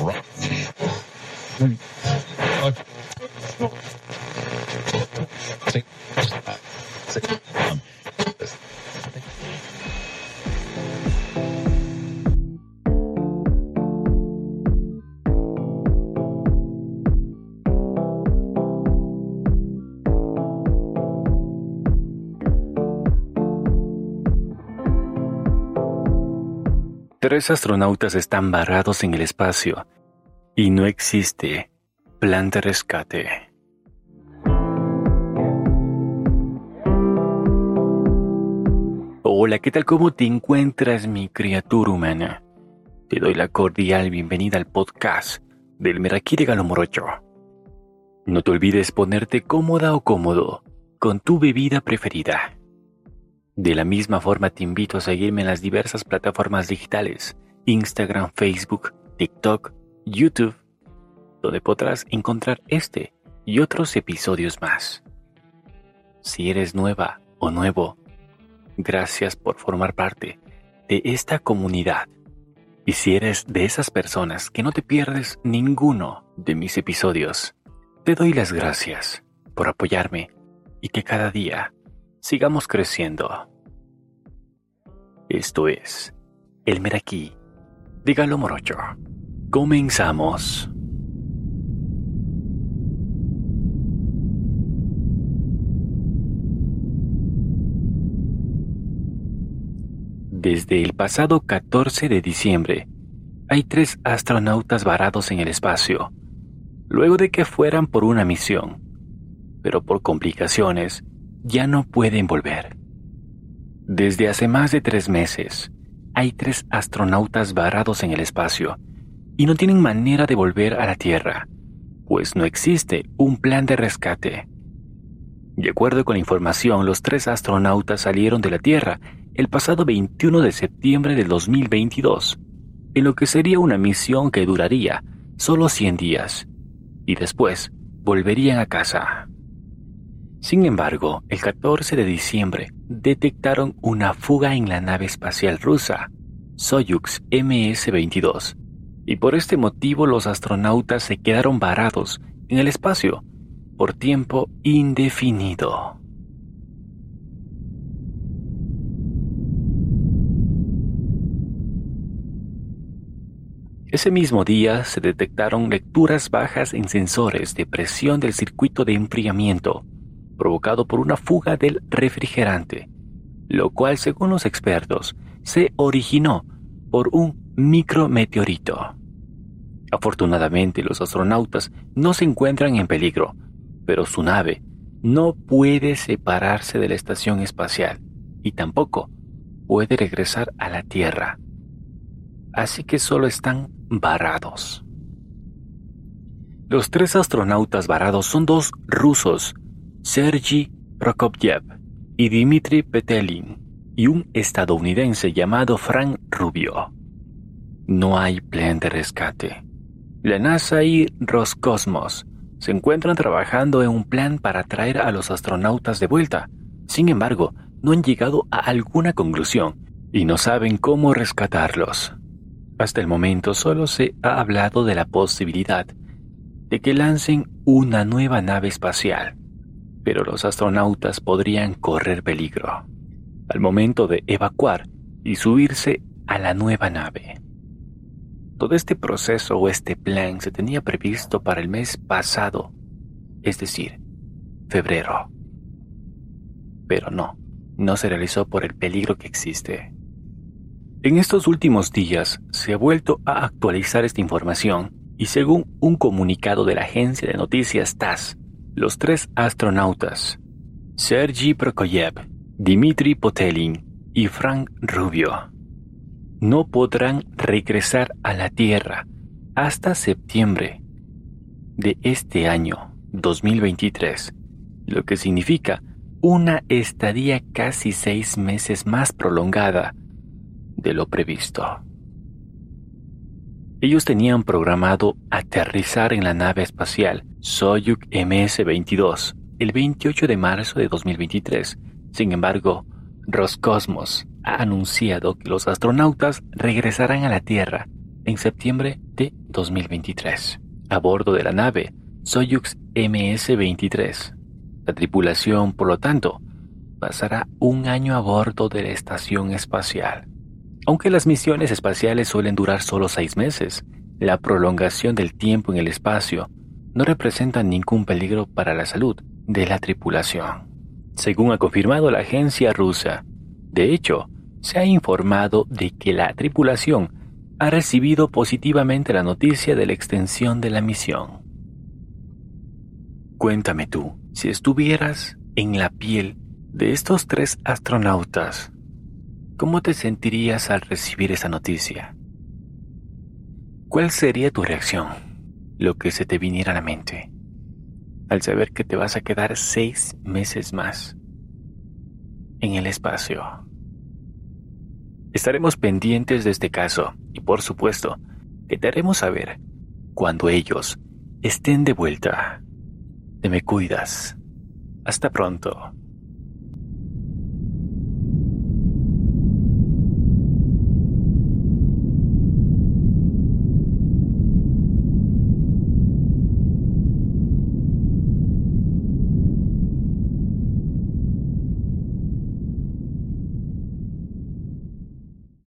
rough. Tres astronautas están varados en el espacio y no existe plan de rescate. Hola, ¿qué tal? ¿Cómo te encuentras, mi criatura humana? Te doy la cordial bienvenida al podcast del Meraki de Galomorocho. No te olvides ponerte cómoda o cómodo con tu bebida preferida de la misma forma te invito a seguirme en las diversas plataformas digitales, Instagram, Facebook, TikTok, YouTube, donde podrás encontrar este y otros episodios más. Si eres nueva o nuevo, gracias por formar parte de esta comunidad. Y si eres de esas personas que no te pierdes ninguno de mis episodios, te doy las gracias por apoyarme y que cada día sigamos creciendo. Esto es El Meraquí Dígalo Morocho. Comenzamos. Desde el pasado 14 de diciembre, hay tres astronautas varados en el espacio, luego de que fueran por una misión, pero por complicaciones ya no pueden volver. Desde hace más de tres meses, hay tres astronautas varados en el espacio y no tienen manera de volver a la Tierra, pues no existe un plan de rescate. De acuerdo con la información, los tres astronautas salieron de la Tierra el pasado 21 de septiembre del 2022, en lo que sería una misión que duraría solo 100 días, y después volverían a casa. Sin embargo, el 14 de diciembre detectaron una fuga en la nave espacial rusa, Soyuz MS-22, y por este motivo los astronautas se quedaron varados en el espacio por tiempo indefinido. Ese mismo día se detectaron lecturas bajas en sensores de presión del circuito de enfriamiento provocado por una fuga del refrigerante, lo cual, según los expertos, se originó por un micrometeorito. Afortunadamente, los astronautas no se encuentran en peligro, pero su nave no puede separarse de la estación espacial y tampoco puede regresar a la Tierra. Así que solo están varados. Los tres astronautas varados son dos rusos Sergi Prokopyev y Dmitry Petelin, y un estadounidense llamado Frank Rubio. No hay plan de rescate. La NASA y Roscosmos se encuentran trabajando en un plan para traer a los astronautas de vuelta. Sin embargo, no han llegado a alguna conclusión y no saben cómo rescatarlos. Hasta el momento solo se ha hablado de la posibilidad de que lancen una nueva nave espacial pero los astronautas podrían correr peligro al momento de evacuar y subirse a la nueva nave. Todo este proceso o este plan se tenía previsto para el mes pasado, es decir, febrero. Pero no, no se realizó por el peligro que existe. En estos últimos días se ha vuelto a actualizar esta información y según un comunicado de la agencia de noticias TASS, los tres astronautas, Sergi Prokofiev, Dmitry Potelin y Frank Rubio, no podrán regresar a la Tierra hasta septiembre de este año 2023, lo que significa una estadía casi seis meses más prolongada de lo previsto. Ellos tenían programado aterrizar en la nave espacial Soyuz MS-22 el 28 de marzo de 2023. Sin embargo, Roscosmos ha anunciado que los astronautas regresarán a la Tierra en septiembre de 2023, a bordo de la nave Soyuz MS-23. La tripulación, por lo tanto, pasará un año a bordo de la estación espacial. Aunque las misiones espaciales suelen durar solo seis meses, la prolongación del tiempo en el espacio no representa ningún peligro para la salud de la tripulación, según ha confirmado la agencia rusa. De hecho, se ha informado de que la tripulación ha recibido positivamente la noticia de la extensión de la misión. Cuéntame tú, si estuvieras en la piel de estos tres astronautas, ¿cómo te sentirías al recibir esa noticia? ¿Cuál sería tu reacción? Lo que se te viniera a la mente al saber que te vas a quedar seis meses más en el espacio. Estaremos pendientes de este caso y por supuesto que te haremos saber cuando ellos estén de vuelta. Te me cuidas. Hasta pronto.